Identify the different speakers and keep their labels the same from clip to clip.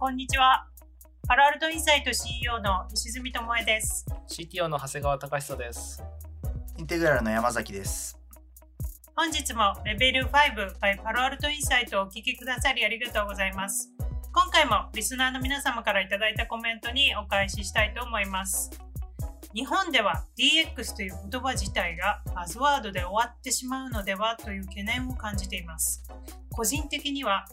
Speaker 1: こんにちは。パロアルトインサイト CEO の石積智恵です。
Speaker 2: CTO の長谷川隆久です。
Speaker 3: インテグラルの山崎です。
Speaker 1: 本日もレベル5 by パロアルトインサイトをお聞きくださりありがとうございます。今回もリスナーの皆様からいただいたコメントにお返ししたいと思います。日本では DX という言葉自体がバズワードで終わってしまうのではという懸念を感じています。個人的には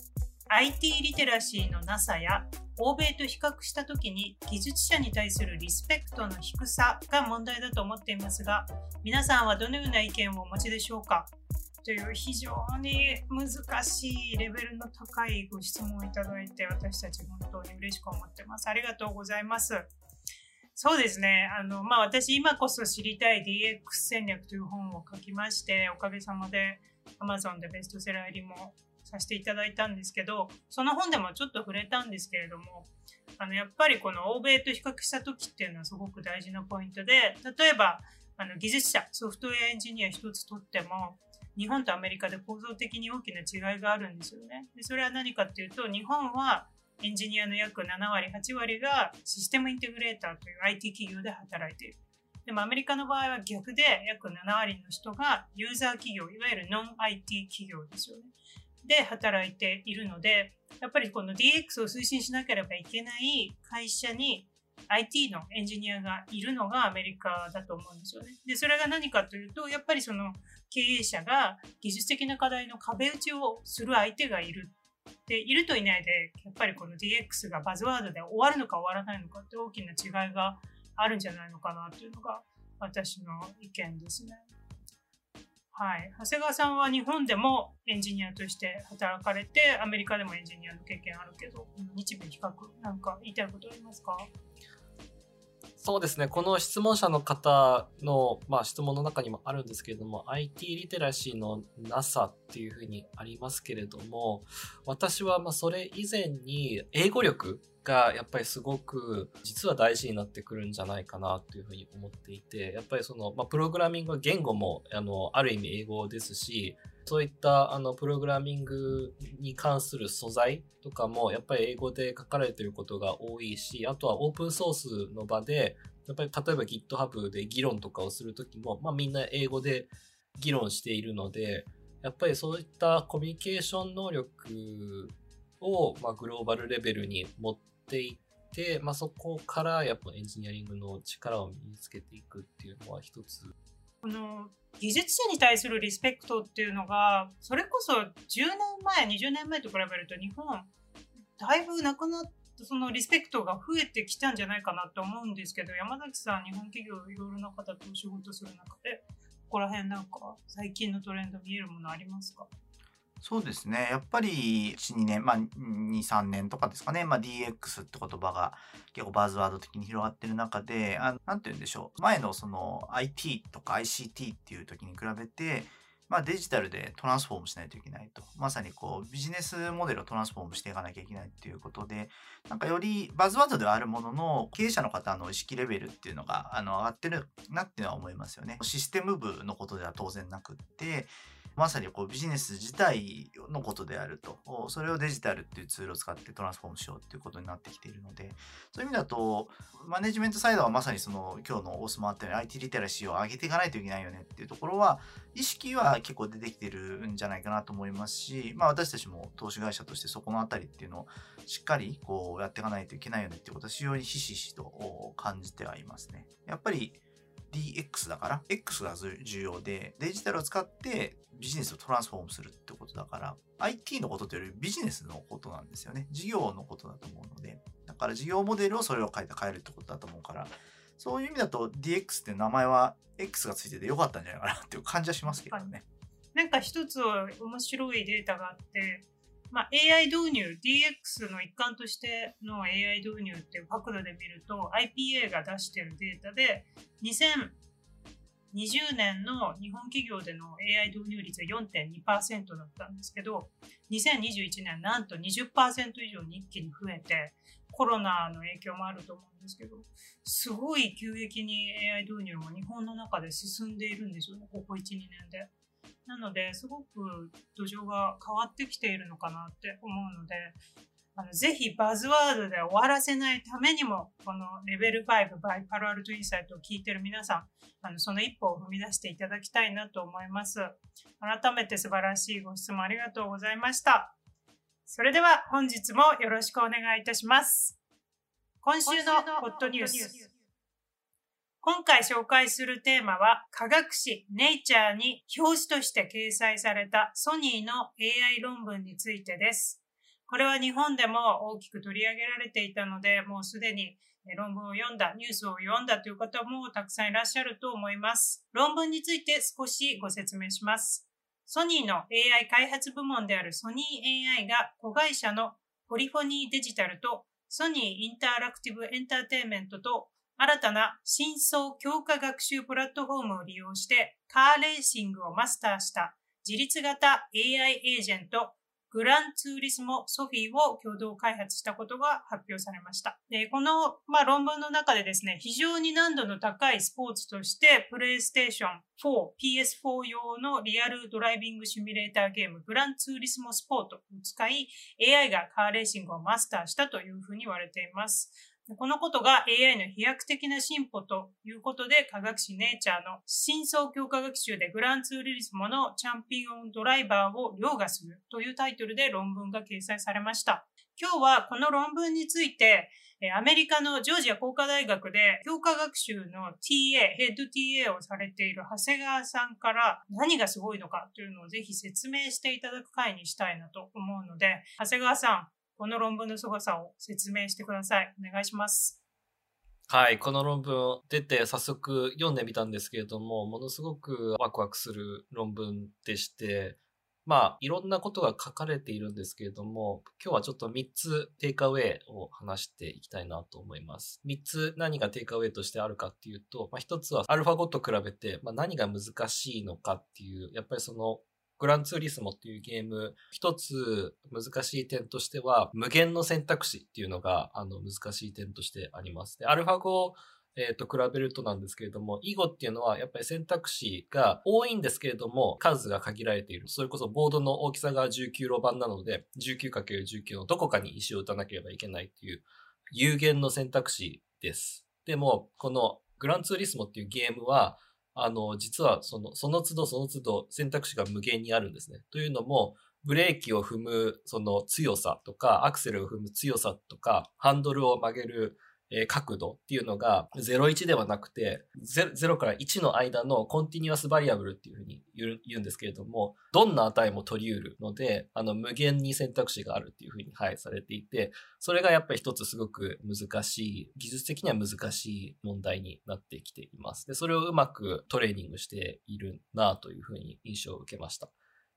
Speaker 1: IT リテラシーのなさや欧米と比較した時に技術者に対するリスペクトの低さが問題だと思っていますが皆さんはどのような意見をお持ちでしょうか？という非常に難しいレベルの高いご質問をいただいて私たち本当に嬉しく思ってます。ありがとうございます。そうですね。あの、まあ、私今こそ知りたい DX 戦略という本を書きまして、おかげさまで Amazon でベストセラー入りもさせていただいたんですけど、その本でもちょっと触れたんですけれども、あの、やっぱりこの欧米と比較した時っていうのはすごく大事なポイントで、例えば、あの、技術者、ソフトウェアエンジニア一つとっても、日本とアメリカで構造的に大きな違いがあるんですよね。でそれは何かっていうと、日本はエンジニアの約7割、8割がシステムインテグレーターという IT 企業で働いている。でもアメリカの場合は逆で約7割の人がユーザー企業、いわゆるノン IT 企業ですよね。で働いているので、やっぱりこの DX を推進しなければいけない会社に IT のエンジニアがいるのがアメリカだと思うんですよね。で、それが何かというと、やっぱりその経営者が技術的な課題の壁打ちをする相手がいる。で、いるといないで、やっぱりこの DX がバズワードで終わるのか終わらないのかって大きな違いがあるんじゃないのかなというのが私の意見ですね。はい、長谷川さんは日本でもエンジニアとして働かれてアメリカでもエンジニアの経験あるけど日米比較なんか言いたいことありますか？
Speaker 2: そうですね。この質問者の方の、まあ、質問の中にもあるんですけれども、IT リテラシーのなさっていうふうにありますけれども、私はまあそれ以前に英語力がやっぱりすごく実は大事になってくるんじゃないかなというふうに思っていて、やっぱりその、まあ、プログラミングは言語もあのある意味英語ですし、そういったあのプログラミングに関する素材とかもやっぱり英語で書かれてることが多いし、あとはオープンソースの場で、やっぱり例えば GitHub で議論とかをするときも、まあみんな英語で議論しているので、やっぱりそういったコミュニケーション能力を、まあ、グローバルレベルに持っていって、まあ、そこからやっぱエンジニアリングの力を身につけていくっていうのは一つ。
Speaker 1: この技術者に対するリスペクトっていうのが、それこそ10年前、20年前と比べると日本、だいぶなくなったそのリスペクトが増えてきたんじゃないかなと思うんですけど、山崎さん、日本企業いろいろな方とお仕事する中で、ここら辺なんか最近のトレンド見えるものありますか？
Speaker 3: そうですね。やっぱり1、2年、まあ2、3年とかですかね。まあ DX って言葉が結構バズワード的に広がってる中で、あなんて言うんでしょう。前のその IT とか ICT っていう時に比べて、まあ、デジタルでトランスフォームしないといけないと。まさにこうビジネスモデルをトランスフォームしていかなきゃいけないっていうことで、なんかよりバズワードではあるものの、経営者の方の意識レベルっていうのがあの上がってるなっていうのは思いますよね。システム部のことでは当然なくって、まさにこうビジネス自体のことであると。それをデジタルっていうツールを使ってトランスフォームしようっていうことになってきているので、そういう意味だと、マネジメントサイドはまさにその今日のオースもあったように IT リテラシーを上げていかないといけないよねっていうところは、意識は結構出てきてるんじゃないかなと思いますし、まあ私たちも投資会社としてそこのあたりっていうのをしっかりこうやっていかないといけないよねっていうことは非常にひしひしと感じてはいますね。やっぱり DX だから、X が重要で、デジタルを使ってビジネスをトランスフォームするってことだから、IT のことというよりビジネスのことなんですよね。事業のことだと思うので。だから事業モデルをそれを変えて変えるってことだと思うから、そういう意味だと DX って名前は X がついててよかったんじゃないかなっていう感じはしますけどね。
Speaker 1: なんか一つ面白いデータがあって、まあ、AI 導入、DX の一環としての AI 導入っていう角度で見ると、IPA が出してるデータで、2020年の日本企業での AI 導入率が4.2%だったんですけど、2021年なんと20%以上に一気に増えて、コロナの影響もあると思うんですけど、すごい急激に AI 導入も日本の中で進んでいるんですよね、ここ1、2年で。なので、すごく土壌が変わってきているのかなって思うので、あのぜひバズワードで終わらせないためにも、このレベル5 by パロアルトインサイトを聞いてる皆さん、あのその一歩を踏み出していただきたいなと思います。改めて素晴らしいご質問ありがとうございました。それでは本日もよろしくお願いいたします。今週のホットニュース。今回紹介するテーマは科学誌ネイチャーに表紙として掲載されたソニーの AI 論文についてです。これは日本でも大きく取り上げられていたので、もうすでに論文を読んだ、ニュースを読んだという方もたくさんいらっしゃると思います。論文について少しご説明します。ソニーの AI 開発部門であるソニー AI が子会社のポリフォニーデジタルとソニーインタラクティブエンターテイメントと新たな深層強化学習プラットフォームを利用してカーレーシングをマスターした自立型 AI エージェントグランツーリスモソフィーを共同開発したことが発表されました。でこの、まあ、論文の中でですね、非常に難度の高いスポーツとして、プレイステーション4、PS4 用のリアルドライビングシミュレーターゲーム、グランツーリスモスポートを使い、AI がカーレーシングをマスターしたというふうに言われています。このことが AI の飛躍的な進歩ということで、科学誌ネイチャーの深層強化学習でグランツーリスモのチャンピオンドライバーを凌駕するというタイトルで論文が掲載されました。今日はこの論文について、アメリカのジョージア工科大学で強化学習の TA、ヘッド TA をされている長谷川さんから何がすごいのかというのをぜひ説明していただく回にしたいなと思うので、長谷川さん、この論文の凄さを説明してください。お願いします。
Speaker 2: はい、この論文出て早速読んでみたんですけれども、ものすごくワクワクする論文でして、まあ、いろんなことが書かれているんですけれども、今日はちょっと3つテイクアウェイを話していきたいなと思います。3つ何がテイクアウェイとしてあるかっていうと、まあ、1つはアルファ5と比べて、まあ、何が難しいのかっていう、やっぱりそのグランツーリスモっていうゲーム、一つ難しい点としては、無限の選択肢っていうのが、あの、難しい点としてあります。で、アルファ語えっ、と、比べるとなんですけれども、囲碁っていうのはやっぱり選択肢が多いんですけれども、数が限られている。それこそボードの大きさが19路盤なので、19×19 のどこかに石を打たなければいけないっていう有限の選択肢です。でも、このグランツーリスモっていうゲームは、あの、実はその、その都度その都度選択肢が無限にあるんですね。というのも、ブレーキを踏むその強さとか、アクセルを踏む強さとか、ハンドルを曲げる角度っていうのが01ではなくて 0, 0から1の間の continuous variable っていうふうに言うんですけれども、どんな値も取り得るので、あの無限に選択肢があるっていうふうに、はい、されていて、それがやっぱり一つすごく難しい、技術的には難しい問題になってきています。で、それをうまくトレーニングしているなというふうに印象を受けました。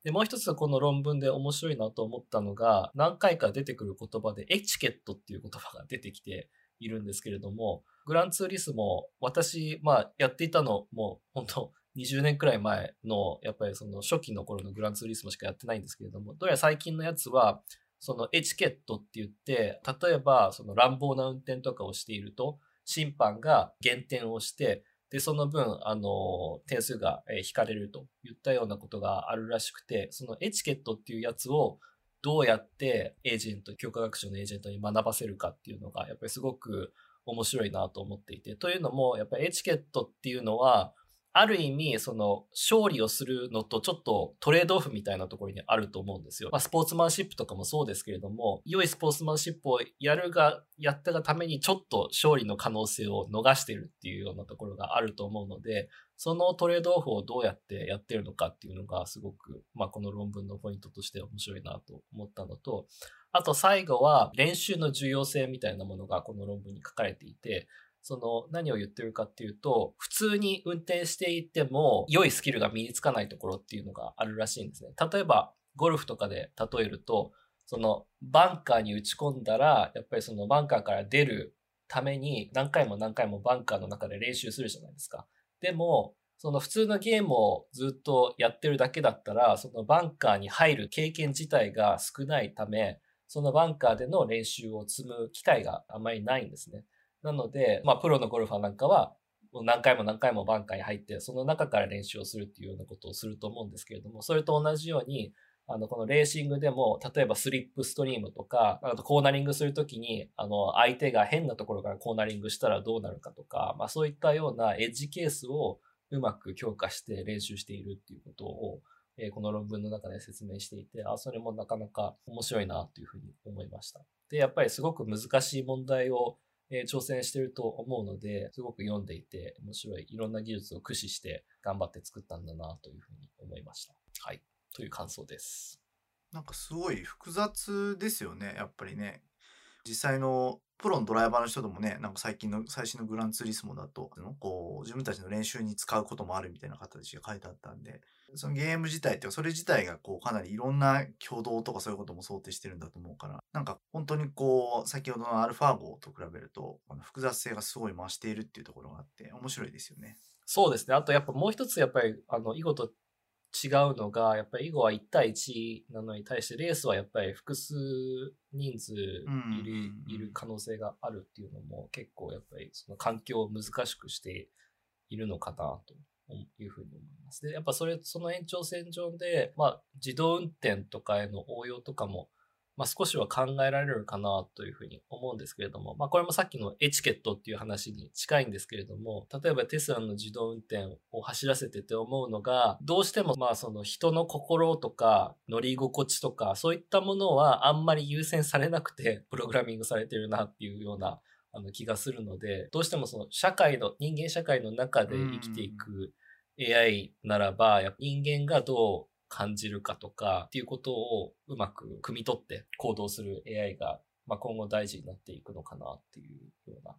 Speaker 2: で、もう一つこの論文で面白いなと思ったのが、何回か出てくる言葉でエチケットっていう言葉が出てきて、いるんですけれども、グランツーリスも私、まあ、やっていたのも、本当20年くらい前の、やっぱりその初期の頃のグランツーリスモしかやってないんですけれども、どうやら最近のやつは、そのエチケットって言って、例えばその乱暴な運転とかをしていると、審判が減点をして、で、その分、あの、点数が引かれるといったようなことがあるらしくて、そのエチケットっていうやつをどうやってエージェント、教科学習のエージェントに学ばせるかっていうのが、やっぱりすごく面白いなと思っていて。というのも、やっぱりエチケットっていうのは、ある意味、その、勝利をするのとちょっとトレードオフみたいなところにあると思うんですよ。まあ、スポーツマンシップとかもそうですけれども、良いスポーツマンシップをやるが、やったがためにちょっと勝利の可能性を逃してるっていうようなところがあると思うので、そのトレードオフをどうやってやってるのかっていうのがすごく、まあ、この論文のポイントとして面白いなと思ったのと、あと最後は練習の重要性みたいなものがこの論文に書かれていて、その何を言ってるかっていうと、普通に運転していても良いスキルが身につかないところっていうのがあるらしいんですね。例えば、ゴルフとかで例えると、そのバンカーに打ち込んだら、やっぱりそのバンカーから出るために何回も何回もバンカーの中で練習するじゃないですか。でも、その普通のゲームをずっとやってるだけだったら、そのバンカーに入る経験自体が少ないため、そのバンカーでの練習を積む機会があまりないんですね。なので、まあ、プロのゴルファーなんかは、何回も何回もバンカーに入って、その中から練習をするっていうようなことをすると思うんですけれども、それと同じように、あの、このレーシングでも、例えばスリップストリームとか、あとコーナリングするときに、あの、相手が変なところからコーナリングしたらどうなるかとか、まあそういったようなエッジケースをうまく強化して練習しているっていうことを、えー、この論文の中で説明していて、あ、それもなかなか面白いなというふうに思いました。で、やっぱりすごく難しい問題をえー、挑戦してると思うので、すごく読んでいて面白い、いろんな技術を駆使して頑張って作ったんだなというふうに思いました。はい。という感想です。
Speaker 3: なんかすごい複雑ですよね、やっぱりね。実際のプロのドライバーの人でもね、なんか最近の最新のグランツーリスモだと、こう自分たちの練習に使うこともあるみたいな形が書いてあったんで、そのゲーム自体って、それ自体がこうかなりいろんな挙動とかそういうことも想定してるんだと思うから、なんか本当にこう、先ほどのアルファ号と比べると、この複雑性がすごい増しているっていうところがあって、面白いですよね。
Speaker 2: そうですね。あとやっぱもう一つやっぱり、あの、囲碁と違うのが、やっぱり囲碁は1対1なのに対して、レースはやっぱり複数人数いる,、いる可能性があるっていうのも結構やっぱりその環境を難しくしているのかなというふうに思います。で、やっぱそれ、その延長線上で、まあ自動運転とかへの応用とかもまあ、少しは考えられるかなというふうに思うんですけれども、まあ、これもさっきのエチケットっていう話に近いんですけれども、例えばテスラの自動運転を走らせてて思うのが、どうしてもまあその人の心とか乗り心地とか、そういったものはあんまり優先されなくて、プログラミングされてるなっていうようなあの気がするので、どうしてもその社会の、人間社会の中で生きていく AI ならば、人間がどう感じるかとかっていうことをうまく汲み取って行動する AI が、まあ、今後大事になっていくのかなっていうような、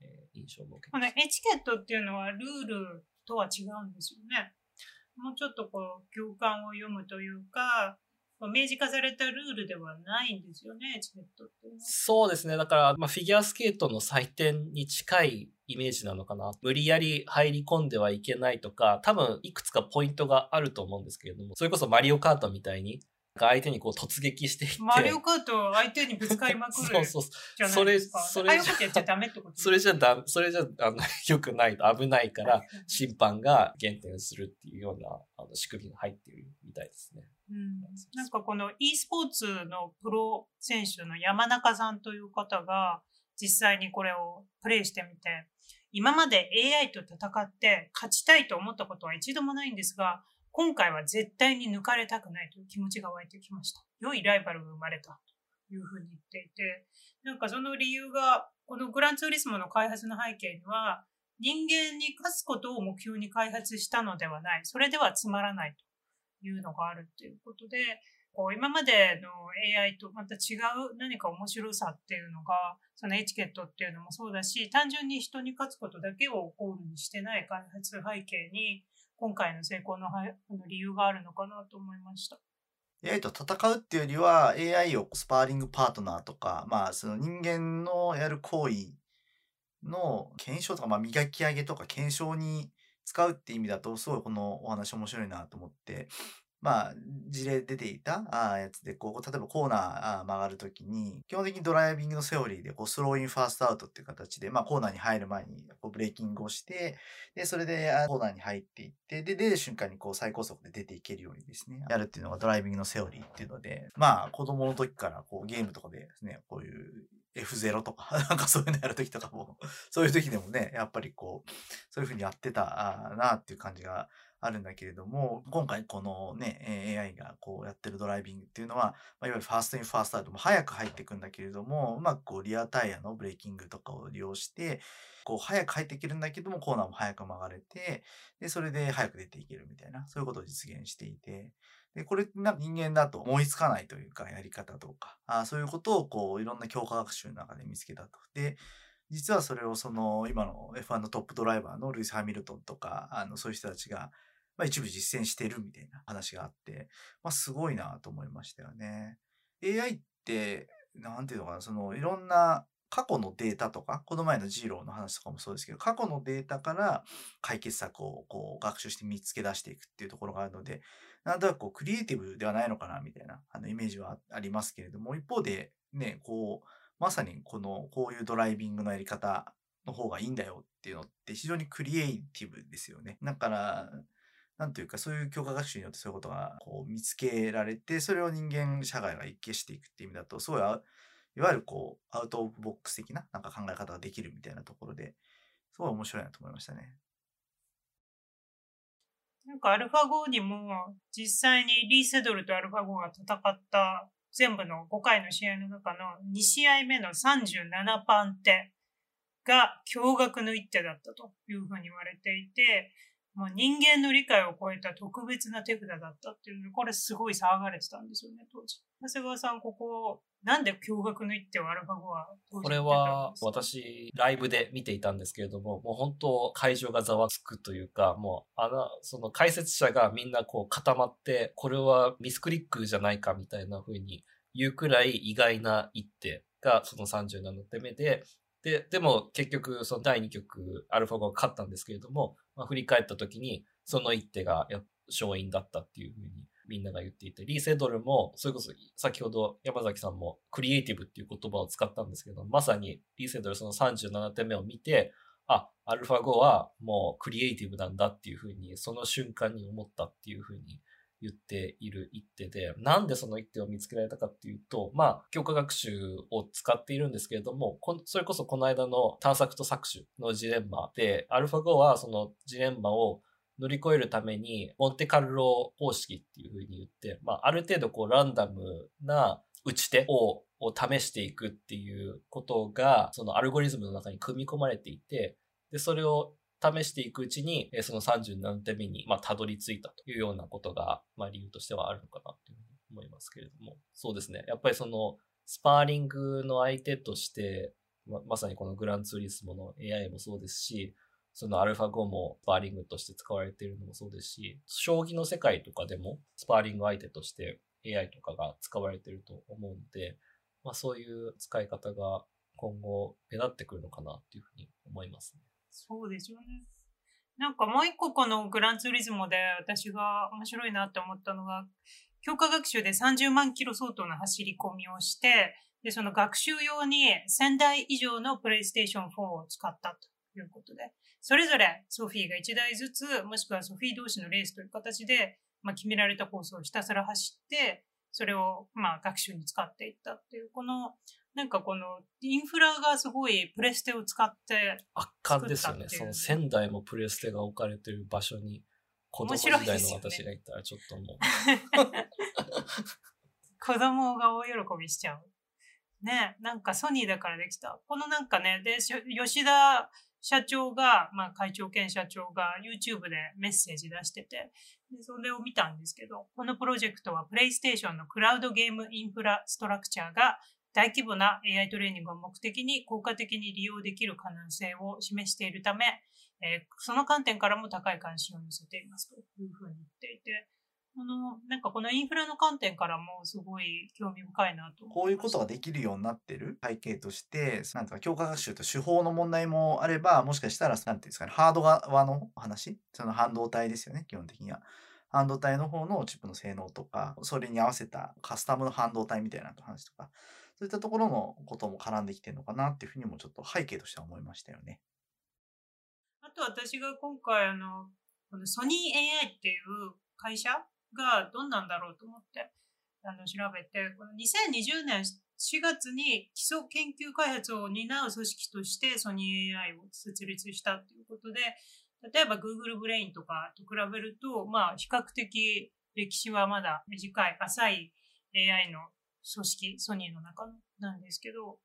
Speaker 2: えー、印象も受け
Speaker 1: まエチケットっていうのはルールとは違うんですよね。もうちょっとこう共感を読むというか、明示化されたルールではないんですよね、チケットって。
Speaker 2: そうですね。だから、まあ、フィギュアスケートの祭典に近いイメージなのかな？無理やり入り込んではいけないとか、多分いくつかポイントがあると思うんですけれども、それこそマリオカートみたいに、相手にこう突撃していって。
Speaker 1: マリオカート相手にぶつかりまくる。
Speaker 2: そうそう。それ、それ
Speaker 1: じゃ、ダメってこと
Speaker 2: それじゃだ、それじゃ、あの、良くないと危ないから、審判が減点するっていうような、あの、仕組みが入っているみたいですね。
Speaker 1: うん、なんかこの e スポーツのプロ選手の山中さんという方が実際にこれをプレイしてみて、今まで AI と戦って勝ちたいと思ったことは一度もないんですが、今回は絶対に抜かれたくないという気持ちが湧いてきました。良いライバルが生まれたというふうに言っていて、なんかその理由が、このグランツーリスモの開発の背景には、人間に勝つことを目標に開発したのではない。それではつまらないというのがあるということで、こう今までの AI とまた違う何か面白さっていうのが、そのエチケットっていうのもそうだし、単純に人に勝つことだけをゴールにしてない開発背景に、今回の成功の理由があるのかなと思いました。
Speaker 3: AI と戦うっていうよりは AI をスパーリングパートナーとか、まあその人間のやる行為の検証とか、まあ磨き上げとか検証に使うって意味だとすごいこのお話面白いなと思ってまあ、事例出ていたあやつで、こう、例えばコーナーあ曲がるときに、基本的にドライビングのセオリーで、こう、 slow in fast out っていう形で、まあ、コーナーに入る前に、こう、ブレーキングをして、で、それで、コーナーに入っていって、で、出る瞬間に、こう、最高速で出ていけるようにですね、やるっていうのがドライビングのセオリーっていうので、まあ、子供の時から、こう、ゲームとかでですね、こういう、F0 とか、なんかそういうのやるときとかも、そういう時でもね、やっぱりこう、そういう風にやってたなっていう感じがあるんだけれども、今回このね、AI がこうやってるドライビングっていうのは、まあ、いわゆるファーストインファーストアウトも早く入っていくんだけれども、うまくこうリアタイヤのブレーキングとかを利用して、こう早く入っていけるんだけども、コーナーも早く曲がれて、で、それで早く出ていけるみたいな、そういうことを実現していて、で、これな人間だと思いつかないというか、やり方とか、あそういうことをこう、いろんな強化学習の中で見つけたと。で、実はそれをその、今の F1 のトップドライバーのルイス・ハミルトンとか、あの、そういう人たちが、まあ、一部実践してるみたいな話があって、まあ、すごいなと思いましたよね。AI って、なんていうのかな、その、いろんな過去のデータとか、この前のジーローの話とかもそうですけど、過去のデータから解決策をこう学習して見つけ出していくっていうところがあるので、なんとなくこうクリエイティブではないのかなみたいなあのイメージはありますけれども、一方でね、こう、まさにこの、こういうドライビングのやり方の方がいいんだよっていうのって非常にクリエイティブですよね。だから、なんというか、そういう強化学習によってそういうことがこう見つけられて、それを人間社会が一見していくっていう意味だと、すごい、いわゆるこう、アウトオブボックス的ななんか考え方ができるみたいなところで、すごい面白いなと思いましたね。
Speaker 1: なんかアルファ5にも実際にリー・セドルとアルファ5が戦った全部の5回の試合の中の2試合目の37番手が驚愕の一手だったというふうに言われていて、もう人間の理解を超えた特別な手札だったっていうのこれすごい騒がれてたんですよね、当時。長谷川さん、ここ、なんで驚愕の一手をアルファ5は
Speaker 2: これは私、ライブで見ていたんですけれども、もう本当会場がざわつくというか、もう、あの、その解説者がみんなこう固まって、これはミスクリックじゃないかみたいな風に言うくらい意外な一手がその37手目で、で、でも結局その第2局アルファ5が勝ったんですけれども、まあ、振り返った時にその一手が勝因だったっていうふうにみんなが言っていて、リー・セドルも、それこそ先ほど山崎さんもクリエイティブっていう言葉を使ったんですけど、まさにリー・セドルその37点目を見て、あ、アルファ5はもうクリエイティブなんだっていうふうに、その瞬間に思ったっていうふうに言っている一手で、なんでその一手を見つけられたかっていうと、まあ、強化学習を使っているんですけれども、それこそこの間の探索と搾取のジレンマで、アルファ5はそのジレンマを乗り越えるために、モンテカルロ方式っていうふうに言って、まあ、ある程度こうランダムな打ち手をを試していくっていうことが、そのアルゴリズムの中に組み込まれていて、で、それを試していくうちに、その37手目に、まあ、たどり着いたというようなことが、まあ、理由としてはあるのかなというふうに思いますけれども、そうですね。やっぱりその、スパーリングの相手として、ままさにこのグランツーリスモの AI もそうですし、そのアルファ5もスパーリングとして使われているのもそうですし、将棋の世界とかでもスパーリング相手として AI とかが使われていると思うので、まあそういう使い方が今後目立ってくるのかなっていうふうに思いますね。
Speaker 1: そうですよね。なんかもう一個このグランツーリズムで私が面白いなって思ったのが、強化学習で30万キロ相当の走り込みをして、で、その学習用に1000台以上のプレイステーション4を使ったということで、それぞれソフィーが1台ずつ、もしくはソフィー同士のレースという形で、まあ、決められたコースをひたすら走って、それをまあ学習に使っていったっていう、このなんかこのインフラがすごいプレステを使って
Speaker 2: 圧巻ですよね。その仙台もプレステが置かれてる場所に子供時代の私が行ったらちょっともう。
Speaker 1: 子供が大喜びしちゃう。ね、なんかソニーだからできた。このなんかね、で、吉田社長が、まあ会長兼社長が YouTube でメッセージ出してて、でそれを見たんですけど、このプロジェクトはプレイステーションのクラウドゲームインフラストラクチャーが大規模な AI トレーニングを目的に効果的に利用できる可能性を示しているため、えー、その観点からも高い関心を寄せていますというふうに言っていて、あの、なんかこのインフラの観点からもすごい興味深いなと
Speaker 3: こういうことができるようになってる？背景として、なんか強化学習と手法の問題もあれば、もしかしたら、なんていうんですかね、ハード側の話？その半導体ですよね、基本的には。半導体の方のチップの性能とか、それに合わせたカスタムの半導体みたいな話とか、そういったところのことも絡んできてるのかなっていうふうにもちょっと背景としては思いましたよね。
Speaker 1: あと私が今回あの、このソニー AI っていう会社がどんなんだろうと思ってあの調べて、この2020年4月に基礎研究開発を担う組織としてソニー AI を設立したということで、例えば Google ブレインとかと比べると、まあ比較的歴史はまだ短い、浅い AI の組織、ソニーの中なんですけど、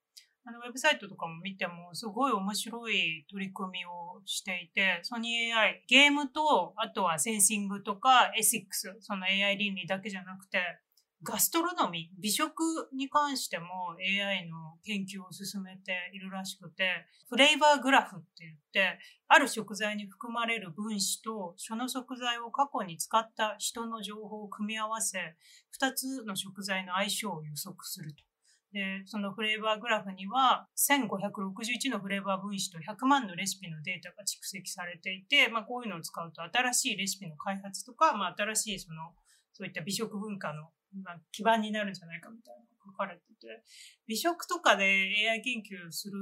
Speaker 1: あの、ウェブサイトとかも見ても、すごい面白い取り組みをしていて、ソニー AI、ゲームと、あとはセンシングとか ethics、その AI 倫理だけじゃなくて、ガストロノミー、美食に関しても AI の研究を進めているらしくて、 FlavorGraph って言って、ある食材に含まれる分子と、その食材を過去に使った人の情報を組み合わせ、二つの食材の相性を予測すると。で、そのフレーバーグラフには1561のフレーバー分子と100万のレシピのデータが蓄積されていて、まあこういうのを使うと新しいレシピの開発とか、まあ新しいその、そういった美食文化のまあ、基盤になるんじゃないかみたいな書かれてて、美食とかで AI 研究する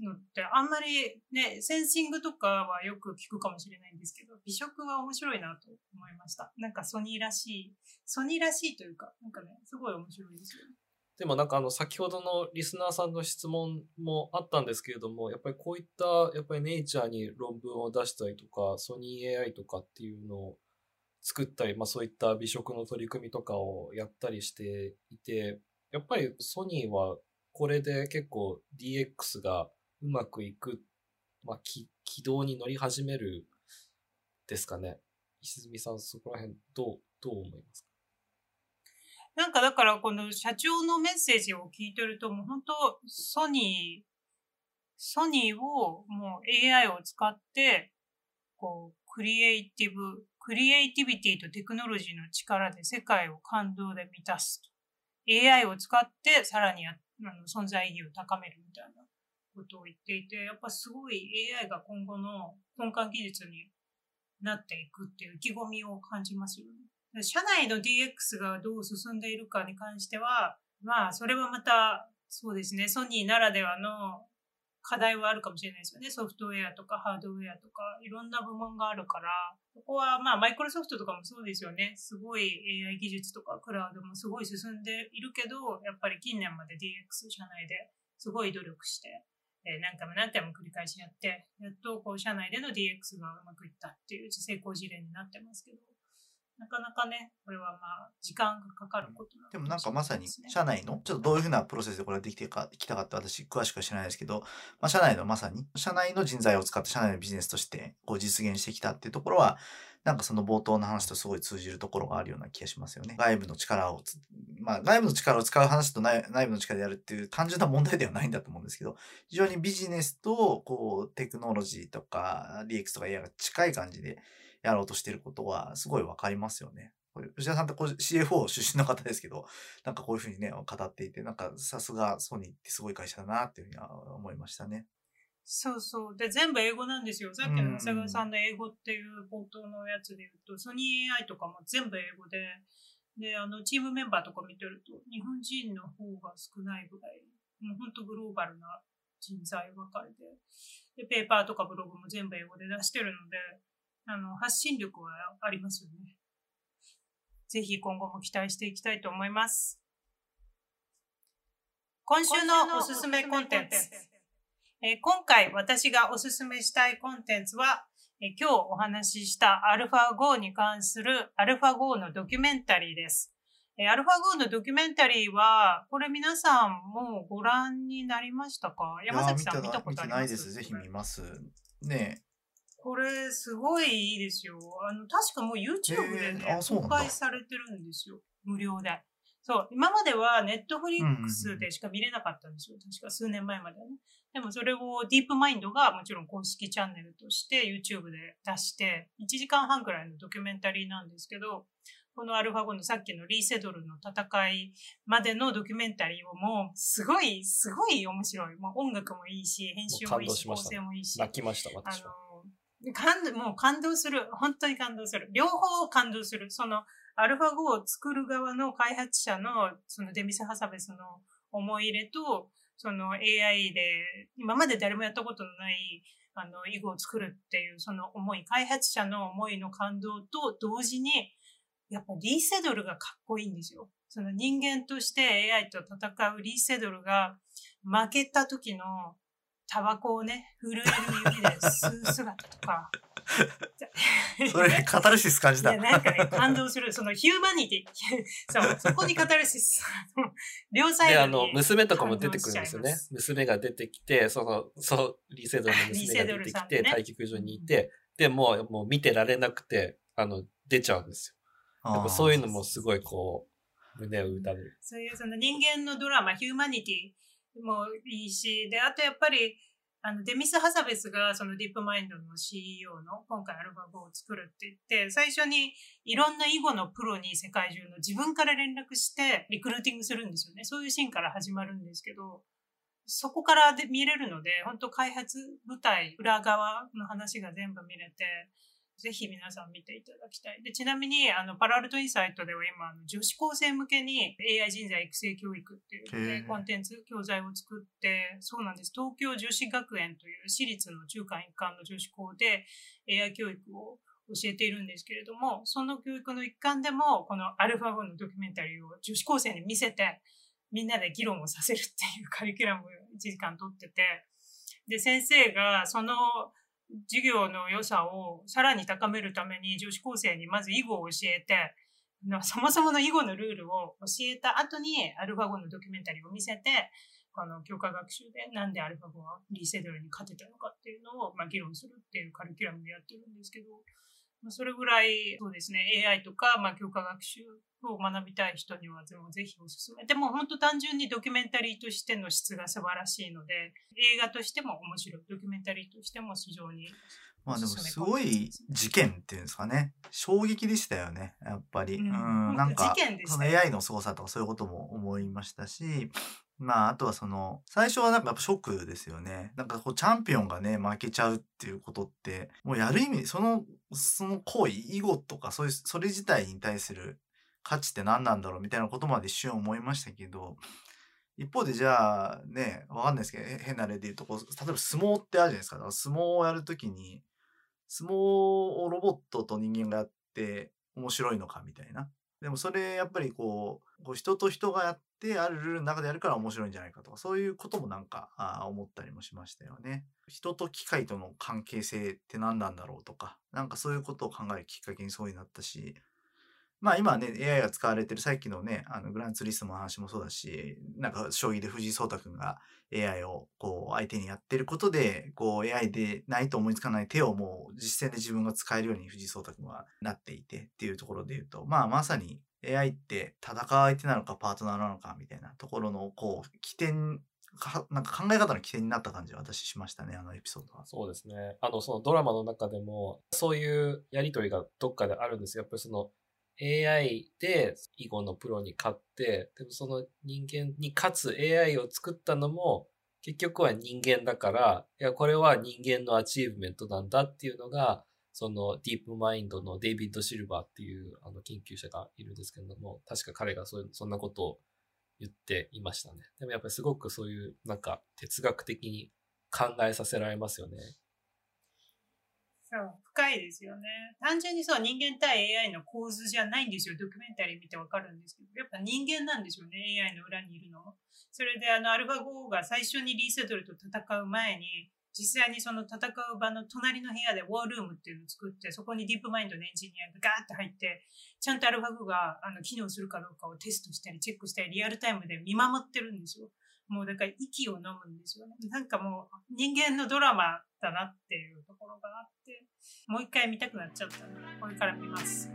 Speaker 1: のってあんまりね、センシングとかはよく聞くかもしれないんですけど、美食は面白いなと思いました。なんかソニーらしい、ソニーらしいというか、なんかね、すごい面白いですよね。
Speaker 2: でもなんかあの先ほどのリスナーさんの質問もあったんですけれども、やっぱりこういったやっぱりネイチャーに論文を出したりとか、ソニー AI とかっていうのを作ったり、まあそういった美食の取り組みとかをやったりしていて、やっぱりソニーはこれで結構 DX がうまくいく、まあ、軌道に乗り始めるですかね。石積さん、そこら辺どう、どう思いますか？
Speaker 1: なんかだからこの社長のメッセージを聞いてるともう本当ソニー、ソニーをもう AI を使ってこうクリエイティブ、クリエイティビティとテクノロジーの力で世界を感動で満たすと。AI を使ってさらにあの存在意義を高めるみたいなことを言っていて、やっぱすごい AI が今後の根幹技術になっていくっていう意気込みを感じますよね。社内の DX がどう進んでいるかに関しては、まあ、それはまた、そうですね、ソニーならではの課題はあるかもしれないですよね。ソフトウェアとかハードウェアとか、いろんな部門があるから、ここはまあ、マイクロソフトとかもそうですよね。すごい AI 技術とかクラウドもすごい進んでいるけど、やっぱり近年まで DX 社内ですごい努力して、え何回も何回も繰り返しやって、やっとこう社内での DX がうまくいったっていう成功事例になってますけど、なかなかね、これはまあ、時間がかかることな、
Speaker 3: ね、でもなんかまさに、社内の、ちょっとどういうふうなプロセスでこれができてか、きたかって私、詳しくは知らないですけど、まあ、社内のまさに、社内の人材を使って社内のビジネスとして、こう実現してきたっていうところは、なんかその冒頭の話とすごい通じるところがあるような気がしますよね。外部の力を、まあ外部の力を使う話と内部の力でやるっていう単純な問題ではないんだと思うんですけど、非常にビジネスとこうテクノロジーとか DX とか AI が近い感じでやろうとしてることはすごいわかりますよね。吉田さんってこう CFO 出身の方ですけど、なんかこういうふうにね、語っていて、なんかさすがソニーってすごい会社だなっていうふうには思いましたね。
Speaker 1: そうそう。で、全部英語なんですよ。さっきの長谷川さんの英語っていう冒頭のやつで言うと、ソニー AI とかも全部英語で、で、あの、チームメンバーとか見てると、日本人の方が少ないぐらい、もう本当グローバルな人材ばかりで、で、ペーパーとかブログも全部英語で出してるので、あの、発信力はありますよね。ぜひ今後も期待していきたいと思います。今週のおすすめコンテンツ。えー、今回私がおすすめしたいコンテンツは、えー、今日お話ししたアルファ GO に関するアルファ GO のドキュメンタリーです。えー、アルファ GO のドキュメンタリーは、これ皆さんもうご覧になりましたか？山崎さん見たことあります？ない
Speaker 3: です。ぜひ見ます。ね
Speaker 1: これすごいいいですよ。あの、確かもう YouTube でね、公開されてるんですよ。無料で。そう。今までは Netflix でしか見れなかったんですよ。確か数年前まではね。でもそれをディープマインドがもちろん公式チャンネルとして YouTube で出して、1時間半くらいのドキュメンタリーなんですけど、このアルファ5のさっきのリーセドルの戦いまでのドキュメンタリーをもうすごい、すごい面白い。もう音楽もいいし、編集もいいし、構成もいいし。
Speaker 2: 泣きました、私は。
Speaker 1: 感もう感動する。本当に感動する。両方感動する。その、アルファ5を作る側の開発者の、そのデミス・ハサベスの思い入れと、その AI で、今まで誰もやったことのない、あの、囲碁を作るっていう、その思い、開発者の思いの感動と同時に、やっぱリーセドルがかっこいいんですよ。その人間として AI と戦うリーセドルが負けた時のタバコをね、震える指で吸う姿とか。
Speaker 3: それ、カタルシス感じた。
Speaker 1: いや、なんかね、感動する。そのヒューマニティ。そう、そこにカタルシス。両サイドで、
Speaker 2: あの、娘とかも出てくるんですよね。娘が出てきて、その、そう、リーセドルの娘が出てきて、ね、対局場にいて、で、もう、もう見てられなくて、あの、出ちゃうんですよ。やっぱそういうのもすごいこう、胸を打たれる。
Speaker 1: そういうその人間のドラマ、ヒューマニティもいいし、で、あとやっぱり、あの、デミス・ハサベスがそのディープマインドの CEO の今回アルバムを作るって言って、最初にいろんな囲碁のプロに世界中の自分から連絡してリクルーティングするんですよね。そういうシーンから始まるんですけど、そこからで見れるので、本当開発部隊、裏側の話が全部見れて、ぜひ皆さん見ていただきたい。で、ちなみに、あの、パラアルトインサイトでは今、あの女子高生向けに AI 人材育成教育っていう、ね、コンテンツ、教材を作って、そうなんです。東京女子学園という私立の中間一貫の女子校で AI 教育を教えているんですけれども、その教育の一環でも、このアルファ5のドキュメンタリーを女子高生に見せて、みんなで議論をさせるっていうカリキュラムを1時間取ってて、で、先生がその授業の良さをさらに高めるために女子高生にまず囲碁を教えて、そもそもの囲碁のルールを教えた後にアルファ碁のドキュメンタリーを見せて、この教科学習でなんでアルファ語はリーセドルに勝てたのかっていうのを、まあ、議論するっていうカリキュラムでやってるんですけど、それぐらい、そうですね、AI とか、まあ、教科学習を学びたい人にはぜひおすすめ。でも本当単純にドキュメンタリーとしての質が素晴らしいので、映画としても面白い。ドキュメンタリーとしても非常に
Speaker 3: まあでもすごい事件っていうんですかね。衝撃でしたよね。やっぱり。うん、うんなんか、その AI の操作とかそういうことも思いましたし、まあ、あとはその、最初はなんかやっぱショックですよね。なんかこう、チャンピオンがね、負けちゃうっていうことって、もうやる意味、その、その行為、囲碁とか、そういう、それ自体に対する価値って何なんだろうみたいなことまで一瞬思いましたけど、一方でじゃあね、わかんないですけど、変な例で言うとこう、例えば相撲ってあるじゃないですか。か相撲をやるときに、相撲をロボットと人間がやって面白いのかみたいな。でもそれやっぱりこう、こう人と人がやってあるルールの中でやるから面白いんじゃないかとか、そういうこともなんかあ思ったりもしましたよね。人と機械との関係性って何なんだろうとか、なんかそういうことを考えるきっかけにそうになったし、まあ今ね、AI が使われてるさっきのね、あのグランツリストの話もそうだし、なんか将棋で藤井聡太くんが AI をこう相手にやってることで、こう AI でないと思いつかない手をもう実践で自分が使えるように藤井聡太くんはなっていてっていうところで言うと、まあまさに AI って戦う相手なのかパートナーなのかみたいなところのこう起点かなんか考え方の起点になった感じは私しましたね、あのエピソードは。
Speaker 2: そうですね。あの、そのドラマの中でも、そういうやりとりがどっかであるんですよ。やっぱりその AI で囲碁のプロに勝って、でもその人間に勝つ AI を作ったのも、結局は人間だから、いや、これは人間の achievement なんだっていうのが、その DeepMind のデイビッド・シルバーっていうあの研究者がいるんですけれども、確か彼がそそんなことを言っていましたね。でもやっぱりすごくそういうなんか哲学的に考えさせられますよね。
Speaker 1: そう、深いですよね。単純にそう、人間対 AI の構図じゃないんですよ。ドキュメンタリー見てわかるんですけど、やっぱ人間なんでしょうね。AI の裏にいるのも。それで、あの、アルファ5が最初にリーセドルと戦う前に、実際にその戦う場の隣の部屋でウォールームっていうのを作って、そこにディープマインドのエンジニアがガーって入って、ちゃんとアルファ5があの機能するかどうかをテストしたり、チェックしたり、リアルタイムで見守ってるんですよ。もうだから息を飲むんですよね。なんかもう人間のドラマだなっていうところがあって、もう一回見たくなっちゃったので、これから見ます。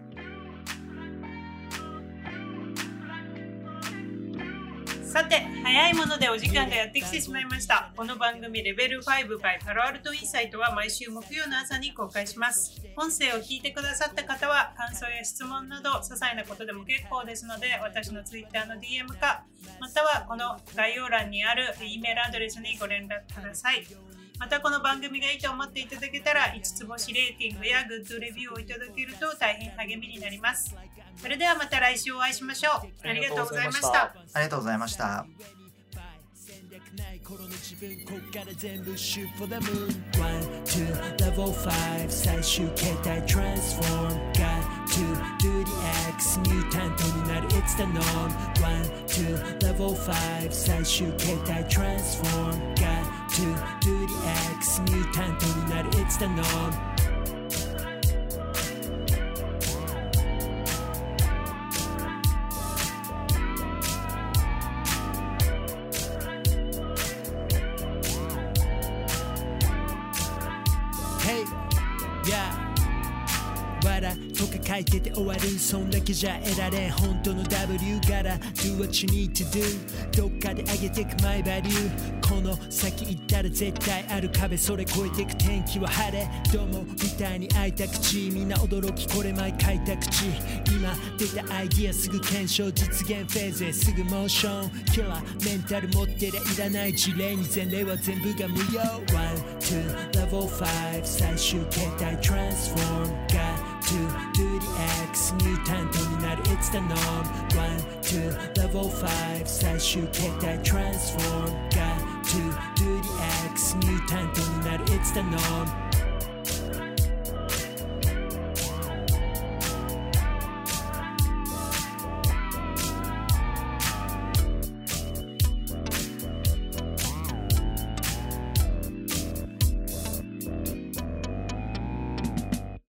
Speaker 1: さて、早いものでお時間がやってきてしまいました。この番組レベル5 by パロアルトインサイトは毎週木曜の朝に公開します。音声を聞いてくださった方は感想や質問など些細なことでも結構ですので、私の Twitter の DM か、またはこの概要欄にある E メールアドレスにご連絡ください。またこの番組がいいと思っていただけたら5つ星レーティングやグッドレビューをいただけると大変励みになります。それではまた来週お会いしましょう。ありがとうございました。あ
Speaker 3: りがとうございました。
Speaker 4: 頃の自分こっから全部 shoot for the moon transform Got to do the X ミュータントになる It's the norm One, two, level five 最終形態 transform Got to do the X ミュータントになる It's the norm そんだけじゃ得られん本当の W から Do what you need to do どっかで上げてく My value この先行ったら絶対ある壁それ越えてく天気は晴れどうもみたいに開いた口みんな驚きこれ毎開いた口今出たアイディアすぐ検証実現フェーズへすぐモーション。キラーメンタル持ってりゃいらない事例に前例は全部が無用。One, two, level five 最終形態 transform Got to do the X ミュータントになる It's the norm One, two, level five 最終形態 transform Got to do the X ミュータントになる It's the norm